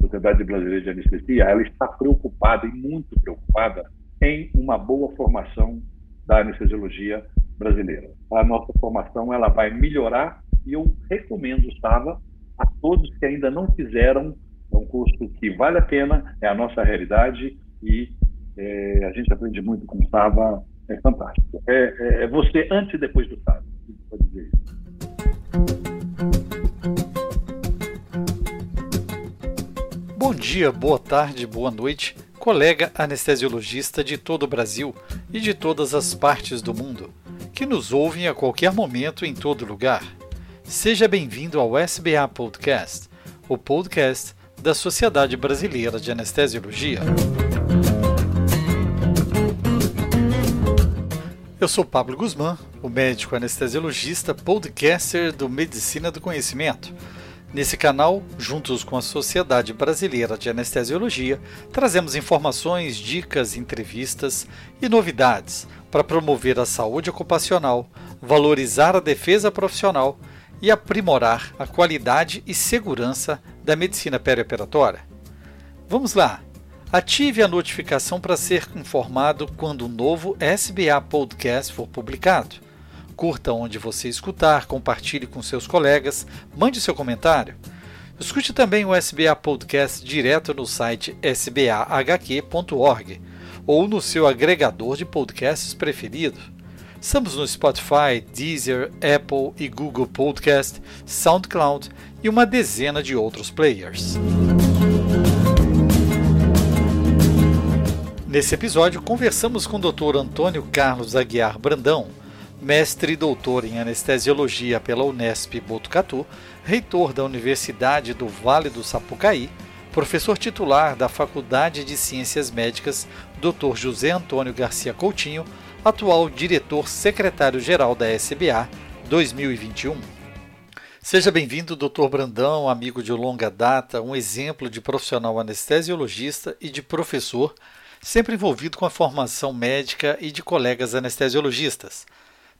Sociedade Brasileira de Anestesia, ela está preocupada e muito preocupada em uma boa formação da anestesiologia brasileira. A nossa formação ela vai melhorar e eu recomendo, Sava, a todos que ainda não fizeram é um curso que vale a pena, é a nossa realidade e é, a gente aprende muito com o Sava, é fantástico. É, é, é você antes e depois do Sava, pode dizer isso. Bom dia, boa tarde, boa noite, colega anestesiologista de todo o Brasil e de todas as partes do mundo, que nos ouvem a qualquer momento em todo lugar. Seja bem-vindo ao SBA Podcast, o podcast da Sociedade Brasileira de Anestesiologia. Eu sou Pablo Guzmán, o médico anestesiologista, podcaster do Medicina do Conhecimento. Nesse canal, juntos com a Sociedade Brasileira de Anestesiologia, trazemos informações, dicas, entrevistas e novidades para promover a saúde ocupacional, valorizar a defesa profissional e aprimorar a qualidade e segurança da medicina perioperatória. Vamos lá! Ative a notificação para ser informado quando o novo SBA Podcast for publicado. Curta onde você escutar, compartilhe com seus colegas, mande seu comentário. Escute também o SBA Podcast direto no site sbahq.org ou no seu agregador de podcasts preferido. Estamos no Spotify, Deezer, Apple e Google Podcast, SoundCloud e uma dezena de outros players. Nesse episódio, conversamos com o Dr. Antônio Carlos Aguiar Brandão, mestre e doutor em anestesiologia pela Unesp Botucatu, reitor da Universidade do Vale do Sapucaí, professor titular da Faculdade de Ciências Médicas Dr. José Antônio Garcia Coutinho atual diretor secretário-geral da SBA 2021. Seja bem-vindo, Dr. Brandão, amigo de longa data, um exemplo de profissional anestesiologista e de professor, sempre envolvido com a formação médica e de colegas anestesiologistas.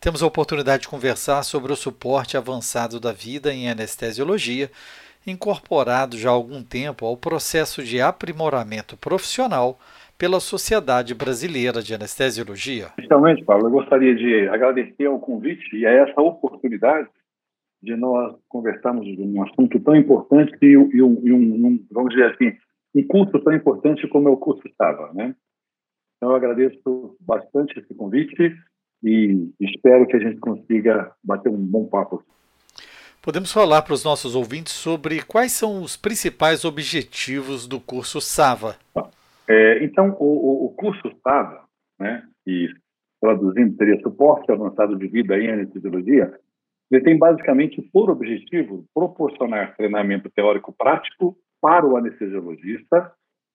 Temos a oportunidade de conversar sobre o suporte avançado da vida em anestesiologia, incorporado já há algum tempo ao processo de aprimoramento profissional pela Sociedade Brasileira de Anestesiologia. Inicialmente, Paulo, eu gostaria de agradecer ao convite e a essa oportunidade de nós conversarmos de um assunto tão importante e, e, um, e um, vamos dizer assim, um curso tão importante como é o curso estava, né? Então, eu agradeço bastante esse convite e espero que a gente consiga bater um bom papo. Podemos falar para os nossos ouvintes sobre quais são os principais objetivos do curso SAVA? É, então, o, o, curso SAVA, né, e traduzindo seria Suporte Avançado de Vida em Anestesiologia, ele tem basicamente por objetivo proporcionar treinamento teórico prático para o anestesiologista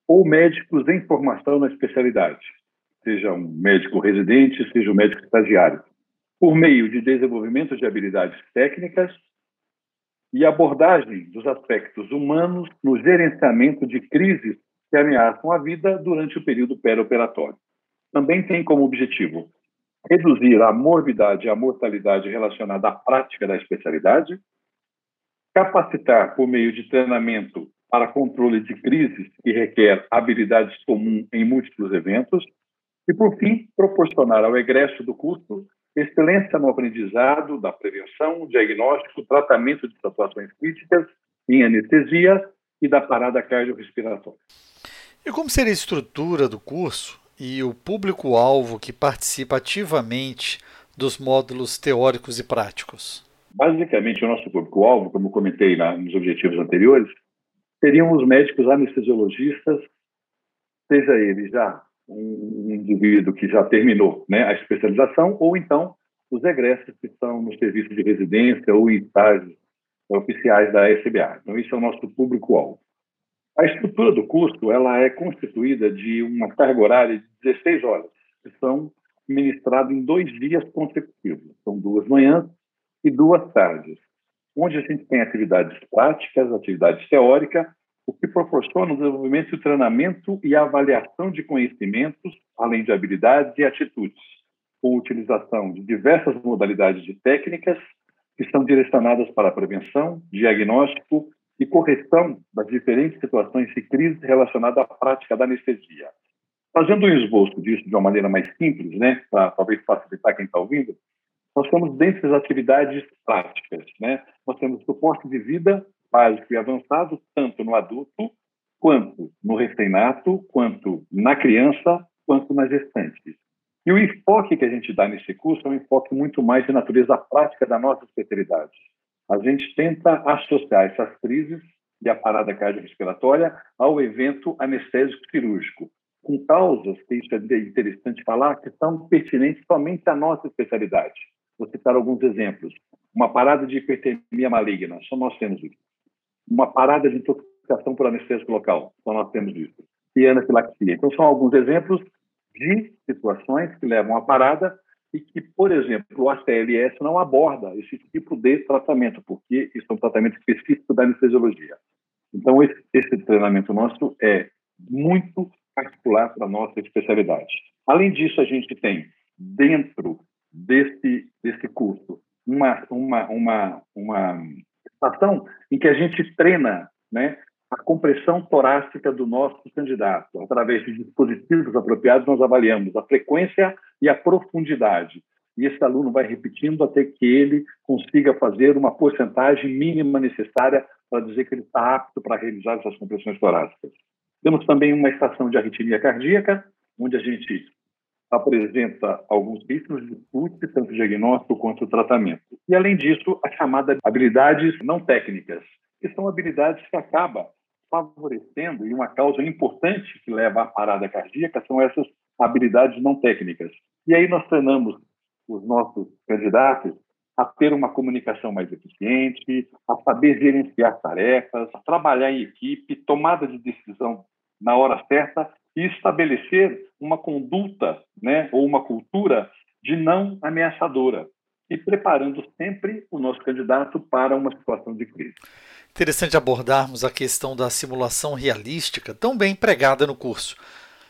ou médicos em formação na especialidade, seja um médico residente, seja um médico estagiário, por meio de desenvolvimento de habilidades técnicas e abordagem dos aspectos humanos no gerenciamento de crises que ameaçam a vida durante o período perioperatório. Também tem como objetivo reduzir a morbidade e a mortalidade relacionada à prática da especialidade, capacitar por meio de treinamento para controle de crises que requer habilidades comuns em múltiplos eventos e, por fim, proporcionar ao egresso do curso excelência no aprendizado da prevenção, diagnóstico, tratamento de situações críticas em anestesia e da parada cardiorrespiratória. E como seria a estrutura do curso e o público-alvo que participa ativamente dos módulos teóricos e práticos? Basicamente, o nosso público-alvo, como comentei nos objetivos anteriores, seriam os médicos anestesiologistas, seja ele já um indivíduo que já terminou né, a especialização, ou então os egressos que estão no serviço de residência ou em estágios oficiais da SBA. Então, isso é o nosso público-alvo. A estrutura do curso ela é constituída de uma carga horária de 16 horas, que são ministradas em dois dias consecutivos. São duas manhãs e duas tardes, onde a gente tem atividades práticas, atividades teóricas, o que proporciona o desenvolvimento e treinamento e avaliação de conhecimentos, além de habilidades e atitudes, com utilização de diversas modalidades de técnicas que são direcionadas para a prevenção, diagnóstico e correção das diferentes situações de crise relacionada à prática da anestesia. Fazendo um esboço disso de uma maneira mais simples, né, para talvez facilitar quem está ouvindo, nós temos dentre as atividades práticas, né, nós temos suporte de vida básico e avançado, tanto no adulto, quanto no recém-nato, quanto na criança, quanto nas gestantes. E o enfoque que a gente dá nesse curso é um enfoque muito mais de natureza prática da nossa especialidade. A gente tenta associar essas crises e a parada cardiorrespiratória ao evento anestésico cirúrgico, com causas, que isso é interessante falar, que são pertinentes somente à nossa especialidade. Vou citar alguns exemplos. Uma parada de hipertermia maligna, só nós temos isso. Uma parada de intoxicação por anestésico local, só nós temos isso. E anafilaxia. Então, são alguns exemplos de situações que levam à parada e que, por exemplo, o ACLS não aborda esse tipo de tratamento, porque isso é um tratamento específico da anestesiologia. Então, esse, esse treinamento nosso é muito particular para a nossa especialidade. Além disso, a gente tem, dentro desse, desse curso, uma, uma, uma, uma estação em que a gente treina né, a compressão torácica do nosso candidato. Através de dispositivos apropriados, nós avaliamos a frequência e a profundidade. E esse aluno vai repetindo até que ele consiga fazer uma porcentagem mínima necessária para dizer que ele está apto para realizar essas compressões torácicas. Temos também uma estação de arritmia cardíaca, onde a gente apresenta alguns ritmos de discute tanto o diagnóstico quanto o tratamento. E, além disso, a chamada habilidades não técnicas, que são habilidades que acabam favorecendo, e uma causa importante que leva à parada cardíaca são essas habilidades não técnicas. E aí nós treinamos os nossos candidatos a ter uma comunicação mais eficiente, a saber gerenciar tarefas, a trabalhar em equipe, tomada de decisão na hora certa e estabelecer uma conduta, né, ou uma cultura de não ameaçadora e preparando sempre o nosso candidato para uma situação de crise. Interessante abordarmos a questão da simulação realística, tão bem empregada no curso.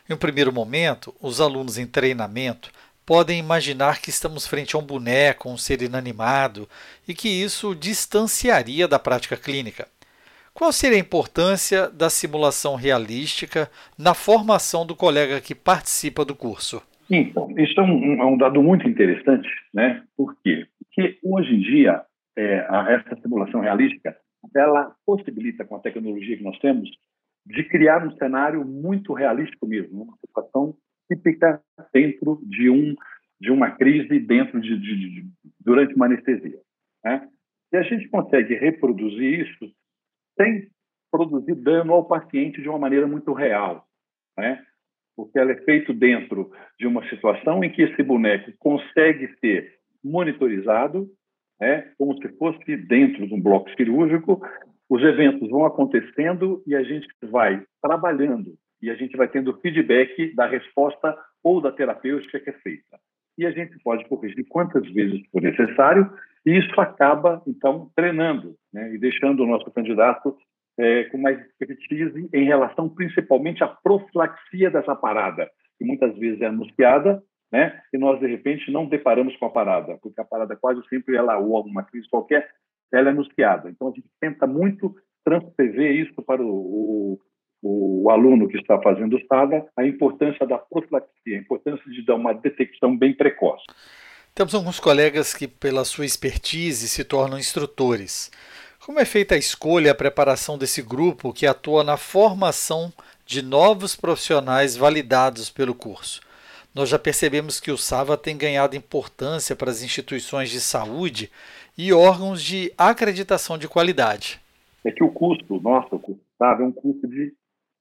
Em um primeiro momento, os alunos em treinamento podem imaginar que estamos frente a um boneco, um ser inanimado, e que isso distanciaria da prática clínica. Qual seria a importância da simulação realística na formação do colega que participa do curso? Então, isso é um, é um dado muito interessante, né? Por quê? Porque hoje em dia, é, a, essa simulação realística ela possibilita, com a tecnologia que nós temos, de criar um cenário muito realístico mesmo, uma situação típica dentro de um de uma crise dentro de, de, de durante uma anestesia. Né? E a gente consegue reproduzir isso sem produzir dano ao paciente de uma maneira muito real, né? Porque ela é feito dentro de uma situação em que esse boneco consegue ser monitorizado né, como se fosse dentro de um bloco cirúrgico. Os eventos vão acontecendo e a gente vai trabalhando e a gente vai tendo feedback da resposta ou da terapêutica que é feita. E a gente pode corrigir quantas vezes for necessário, e isso acaba, então, treinando né, e deixando o nosso candidato é, com mais expertise em relação principalmente à profilaxia dessa parada, que muitas vezes é anunciada né? E nós de repente não deparamos com a parada, porque a parada quase sempre ela ou alguma crise qualquer, ela é anunciada. Então a gente tenta muito transcrever isso para o, o, o aluno que está fazendo o STADA, a importância da profilaxia, a importância de dar uma detecção bem precoce. Temos alguns colegas que, pela sua expertise, se tornam instrutores. Como é feita a escolha e a preparação desse grupo que atua na formação de novos profissionais validados pelo curso? nós já percebemos que o SAVA tem ganhado importância para as instituições de saúde e órgãos de acreditação de qualidade. É que o custo nosso, o custo SAVA, é um custo de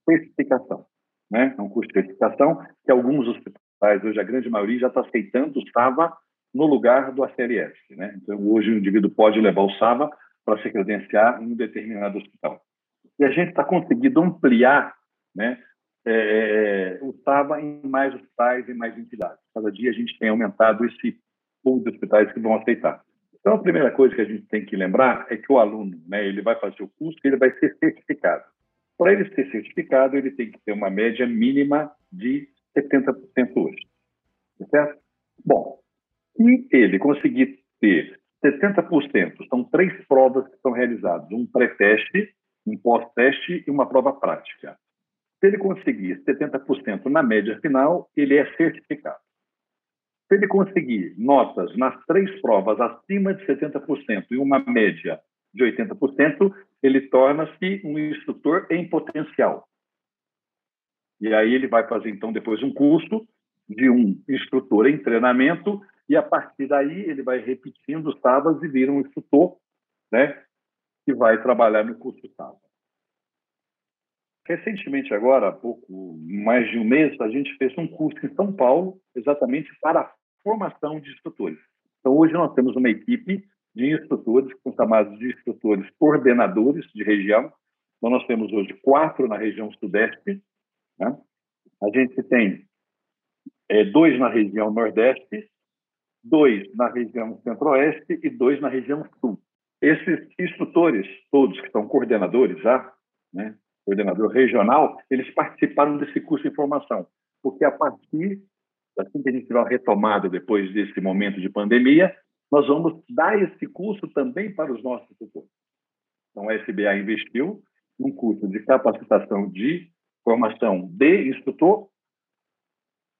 certificação. Né? É um custo de certificação que alguns hospitais, hoje a grande maioria, já está aceitando o SAVA no lugar do ACLS. Né? Então, hoje o indivíduo pode levar o SAVA para se credenciar em um determinado hospital. E a gente está conseguindo ampliar né, é, estava em mais hospitais e mais entidades. Cada dia a gente tem aumentado esse pool de hospitais que vão aceitar. Então, a primeira coisa que a gente tem que lembrar é que o aluno, né, ele vai fazer o curso e ele vai ser certificado. Para ele ser certificado, ele tem que ter uma média mínima de 70% hoje. Tá certo? Bom, se ele conseguir ter 70%, são três provas que são realizadas. Um pré-teste, um pós-teste e uma prova prática. Se ele conseguir 70% na média final, ele é certificado. Se ele conseguir notas nas três provas acima de 70% e uma média de 80%, ele torna-se um instrutor em potencial. E aí ele vai fazer, então, depois um curso de um instrutor em treinamento e, a partir daí, ele vai repetindo os TAVAs e vira um instrutor né, que vai trabalhar no curso TAVA. Recentemente, agora, há pouco mais de um mês, a gente fez um curso em São Paulo, exatamente para a formação de instrutores. Então, hoje nós temos uma equipe de instrutores, chamados de instrutores coordenadores de região. Então, nós temos hoje quatro na região sudeste. Né? A gente tem é, dois na região nordeste, dois na região centro-oeste e dois na região sul. Esses instrutores, todos que são coordenadores já, né, coordenador regional, eles participaram desse curso de formação, porque a partir, assim que a gente tiver uma retomada depois desse momento de pandemia, nós vamos dar esse curso também para os nossos instrutores. Então, a SBA investiu num curso de capacitação de formação de instrutor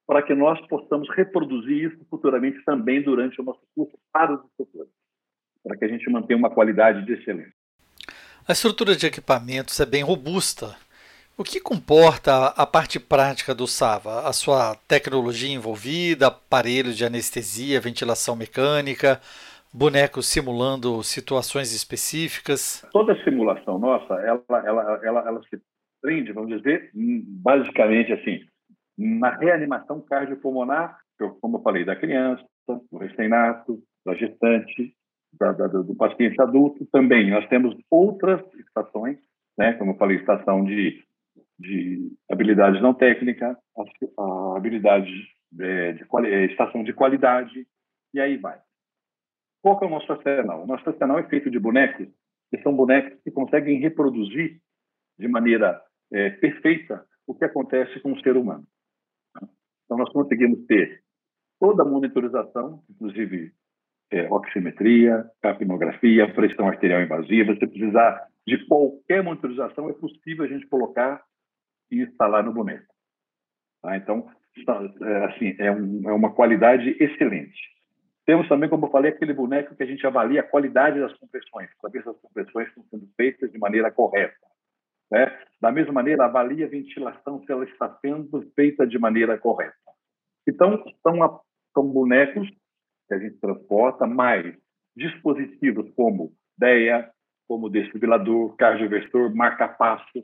para que nós possamos reproduzir isso futuramente também durante o nosso curso para os instrutores, para que a gente mantenha uma qualidade de excelência. A estrutura de equipamentos é bem robusta. O que comporta a parte prática do SAVA? A sua tecnologia envolvida, aparelhos de anestesia, ventilação mecânica, bonecos simulando situações específicas? Toda simulação nossa, ela, ela, ela, ela se prende, vamos dizer, basicamente assim, na reanimação cardiopulmonar, como eu falei, da criança, do recém-nato, da gestante, da, da, do paciente adulto também. Nós temos outras estações, né, como eu falei, estação de, de habilidades não técnica, a, a habilidade é, de, de é, estação de qualidade, e aí vai. Qual é o nosso arsenal? O nosso arsenal é feito de bonecos, que são bonecos que conseguem reproduzir de maneira é, perfeita o que acontece com o ser humano. Então, nós conseguimos ter toda a monitorização, inclusive é, oximetria, capnografia, pressão arterial invasiva. Se precisar de qualquer monitorização, é possível a gente colocar e instalar no boneco. Tá? Então, é, assim, é, um, é uma qualidade excelente. Temos também, como eu falei, aquele boneco que a gente avalia a qualidade das compressões, ver se as compressões estão sendo feitas de maneira correta. Né? Da mesma maneira, avalia a ventilação se ela está sendo feita de maneira correta. Então, são, são bonecos que a gente transporta, mais dispositivos como DEA, como desfibrilador, cardioversor, marca-passo.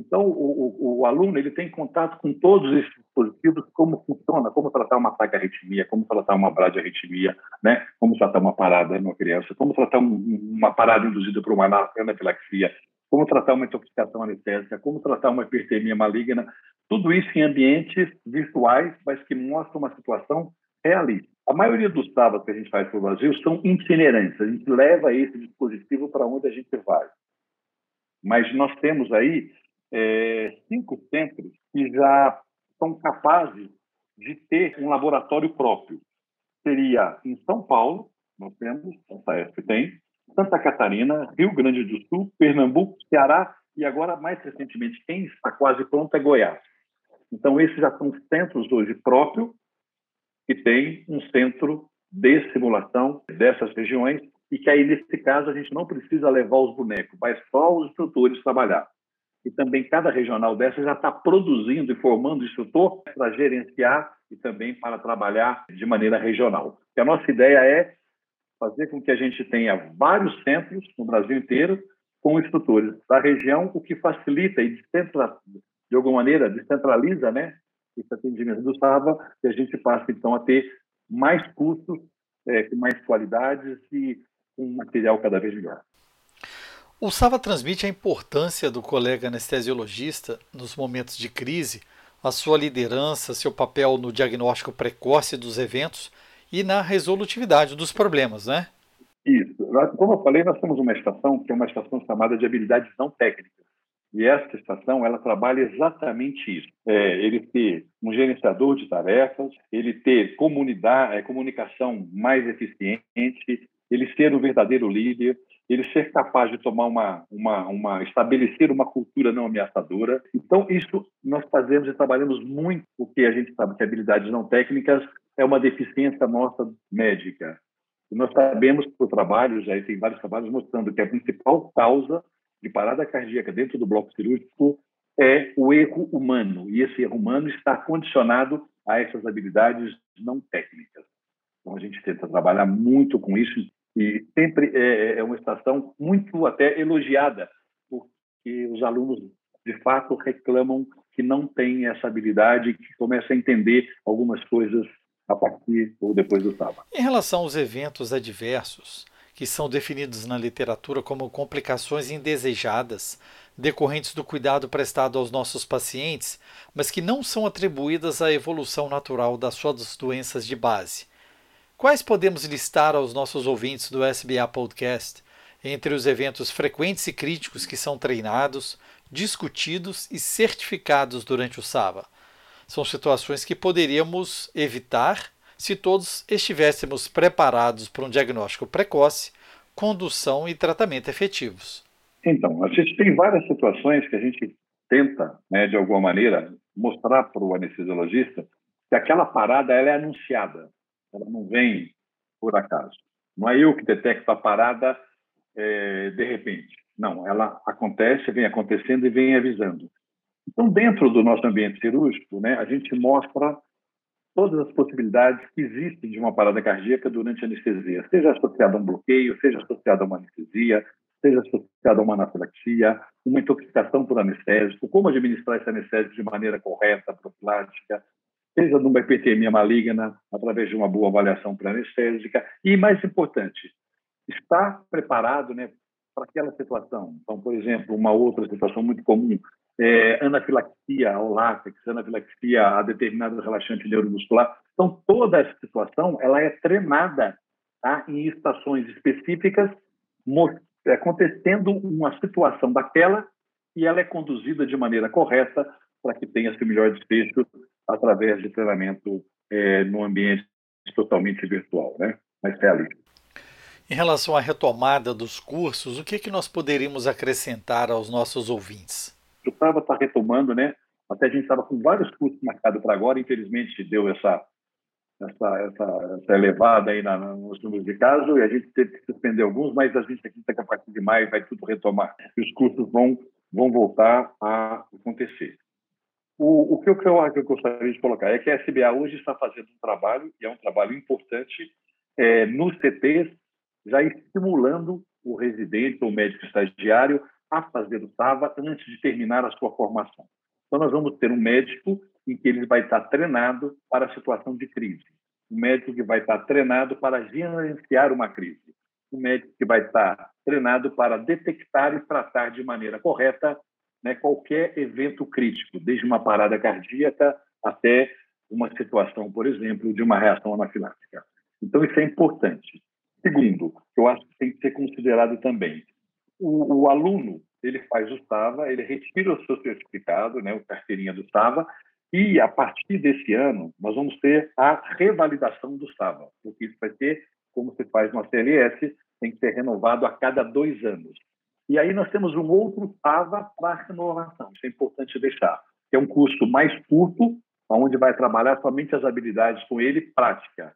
Então, o, o, o, aluno ele tem contato com todos esses dispositivos, como funciona, como tratar uma taquiarritmia, como tratar uma bradiarritmia, né? como tratar uma parada numa criança, como tratar um, uma parada induzida por uma anafilaxia, como tratar uma intoxicação anestésica, como tratar uma hipertermia maligna, tudo isso em ambientes virtuais, mas que mostram uma situação realista. A maioria dos sábados que a gente faz para o Brasil são itinerantes. A gente leva esse dispositivo para onde a gente vai. Mas nós temos aí é, cinco centros que já são capazes de ter um laboratório próprio. Seria em São Paulo, nós temos, a SAESP tem, Santa Catarina, Rio Grande do Sul, Pernambuco, Ceará e agora, mais recentemente, quem está quase pronto é Goiás. Então, esses já são centros hoje próprios que tem um centro de simulação dessas regiões e que aí, nesse caso, a gente não precisa levar os bonecos, mas só os instrutores trabalhar. E também cada regional dessa já está produzindo e formando instrutor para gerenciar e também para trabalhar de maneira regional. E a nossa ideia é fazer com que a gente tenha vários centros no Brasil inteiro com instrutores da região, o que facilita e de alguma maneira descentraliza né, esse atendimento do SAVA e a gente passa, então, a ter mais custos, é, com mais qualidades e um material cada vez melhor. O SAVA transmite a importância do colega anestesiologista nos momentos de crise, a sua liderança, seu papel no diagnóstico precoce dos eventos e na resolutividade dos problemas, né? Isso. Como eu falei, nós temos uma estação que é uma estação chamada de habilidades não técnicas. E essa estação ela trabalha exatamente isso: é, ele ter um gerenciador de tarefas, ele ter comunidade, é, comunicação mais eficiente, ele ser um verdadeiro líder, ele ser capaz de tomar uma, uma, uma estabelecer uma cultura não ameaçadora. Então, isso nós fazemos e trabalhamos muito, porque a gente sabe que habilidades não técnicas é uma deficiência nossa médica. E nós sabemos por trabalhos, aí tem vários trabalhos mostrando que a principal causa de parada cardíaca dentro do bloco cirúrgico é o erro humano. E esse erro humano está condicionado a essas habilidades não técnicas. Então, a gente tenta trabalhar muito com isso e sempre é, é uma estação muito até elogiada, porque os alunos, de fato, reclamam que não têm essa habilidade, que começam a entender algumas coisas a partir ou depois do sábado. Em relação aos eventos adversos, que são definidos na literatura como complicações indesejadas decorrentes do cuidado prestado aos nossos pacientes, mas que não são atribuídas à evolução natural das suas doenças de base. Quais podemos listar aos nossos ouvintes do SBA Podcast entre os eventos frequentes e críticos que são treinados, discutidos e certificados durante o SABA? São situações que poderíamos evitar se todos estivéssemos preparados para um diagnóstico precoce, condução e tratamento efetivos. Então, a gente tem várias situações que a gente tenta, né, de alguma maneira, mostrar para o anestesiologista que aquela parada ela é anunciada. Ela não vem por acaso. Não é eu que detecto a parada é, de repente. Não, ela acontece, vem acontecendo e vem avisando. Então, dentro do nosso ambiente cirúrgico, né, a gente mostra todas as possibilidades que existem de uma parada cardíaca durante a anestesia, seja associada a um bloqueio, seja associada a uma anestesia, seja associada a uma anafilaxia, uma intoxicação por anestésico, como administrar esse anestésico de maneira correta, profilática, seja numa hipertermia maligna, através de uma boa avaliação pré-anestésica. E, mais importante, estar preparado né, para aquela situação. Então, por exemplo, uma outra situação muito comum é anafilaxia ao látex, anafilaxia a determinado relaxante neuromuscular. Então, toda essa situação ela é treinada tá, em estações específicas, acontecendo uma situação daquela e ela é conduzida de maneira correta para que tenha-se melhor desfecho através de treinamento é, no ambiente totalmente virtual, né? mas realista. Em relação à retomada dos cursos, o que, que nós poderíamos acrescentar aos nossos ouvintes? Eu estava tá retomando, né? Até a gente estava com vários cursos marcados para agora, infelizmente deu essa, essa, essa, essa elevada aí na, nos números de casos e a gente teve que suspender alguns, mas a gente acredita que a partir de maio vai tudo retomar e os cursos vão, vão voltar a acontecer. O, o que, eu, que eu gostaria de colocar é que a SBA hoje está fazendo um trabalho, e é um trabalho importante, é, nos CTs, já estimulando o residente ou médico estagiário a fazer o SAVA antes de terminar a sua formação. Então, nós vamos ter um médico em que ele vai estar treinado para a situação de crise, um médico que vai estar treinado para gerenciar uma crise, um médico que vai estar treinado para detectar e tratar de maneira correta né, qualquer evento crítico, desde uma parada cardíaca até uma situação, por exemplo, de uma reação anafilática. Então, isso é importante. Segundo, eu acho que tem que ser considerado também, o, o aluno ele faz o SAVA, ele retira o seu certificado, né, o carteirinha do SAVA, e a partir desse ano nós vamos ter a revalidação do SAVA, porque isso vai ser como se faz no CLS, tem que ser renovado a cada dois anos. E aí nós temos um outro SAVA para renovação. Isso é importante deixar. Que é um curso mais curto, onde vai trabalhar somente as habilidades com ele prática.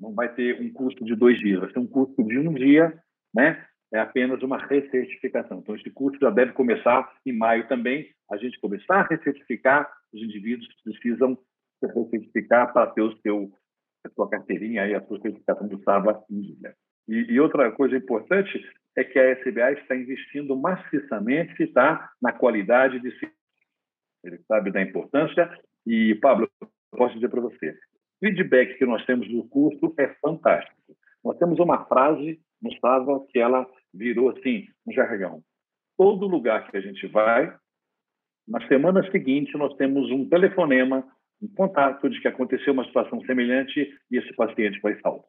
Não vai ter um curso de dois dias, vai ser um curso de um dia, né? É apenas uma recertificação. Então, esse curso já deve começar em maio também. A gente começar a recertificar, os indivíduos precisam se recertificar para ter o seu, a sua carteirinha e a sua certificação do SAVA em dia. E, e, outra coisa importante é que a SBA está investindo maciçamente tá, na qualidade de Ele sabe da importância. E, Pablo, posso dizer para você, o feedback que nós temos do curso é fantástico. Nós temos uma frase no Sava que ela virou assim, um jargão. Todo lugar que a gente vai, na semana seguinte, nós temos um telefonema, um contato de que aconteceu uma situação semelhante e esse paciente foi salvo.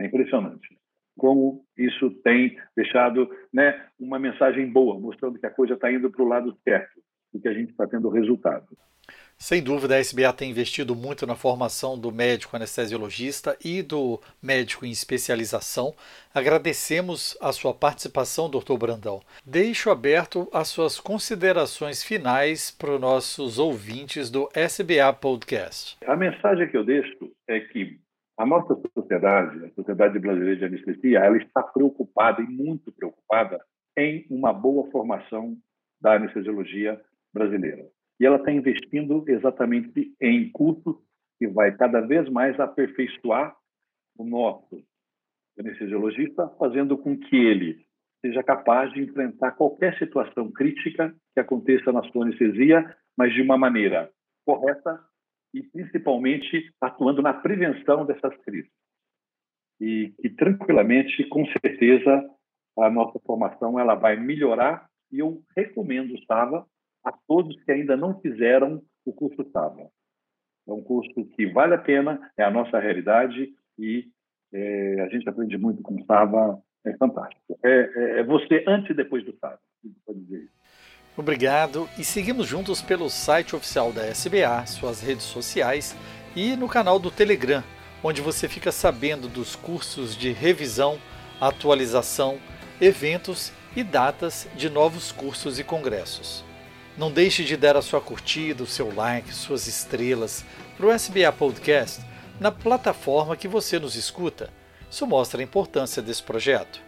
É impressionante como isso tem deixado né, uma mensagem boa, mostrando que a coisa está indo para o lado certo e que a gente está tendo resultado. Sem dúvida, a SBA tem investido muito na formação do médico anestesiologista e do médico em especialização. Agradecemos a sua participação, doutor Brandão. Deixo aberto as suas considerações finais para os nossos ouvintes do SBA Podcast. A mensagem que eu deixo é que a nossa sociedade, a Sociedade Brasileira de Anestesia, ela está preocupada e muito preocupada em uma boa formação da anestesiologia brasileira. E ela está investindo exatamente em cursos que vai cada vez mais aperfeiçoar o nosso anestesiologista, fazendo com que ele seja capaz de enfrentar qualquer situação crítica que aconteça na sua anestesia, mas de uma maneira correta e principalmente atuando na prevenção dessas crises. E que tranquilamente, com certeza, a nossa formação ela vai melhorar e eu recomendo, Sava, a todos que ainda não fizeram o curso SABA. É um curso que vale a pena, é a nossa realidade e é, a gente aprende muito com o SABA, é fantástico. É, é, é, você antes e depois do SABA, pode dizer isso. Obrigado e seguimos juntos pelo site oficial da SBA, suas redes sociais e no canal do Telegram, onde você fica sabendo dos cursos de revisão, atualização, eventos e datas de novos cursos e congressos. Não deixe de dar a sua curtida, o seu like, suas estrelas para o SBA Podcast na plataforma que você nos escuta. Isso mostra a importância desse projeto.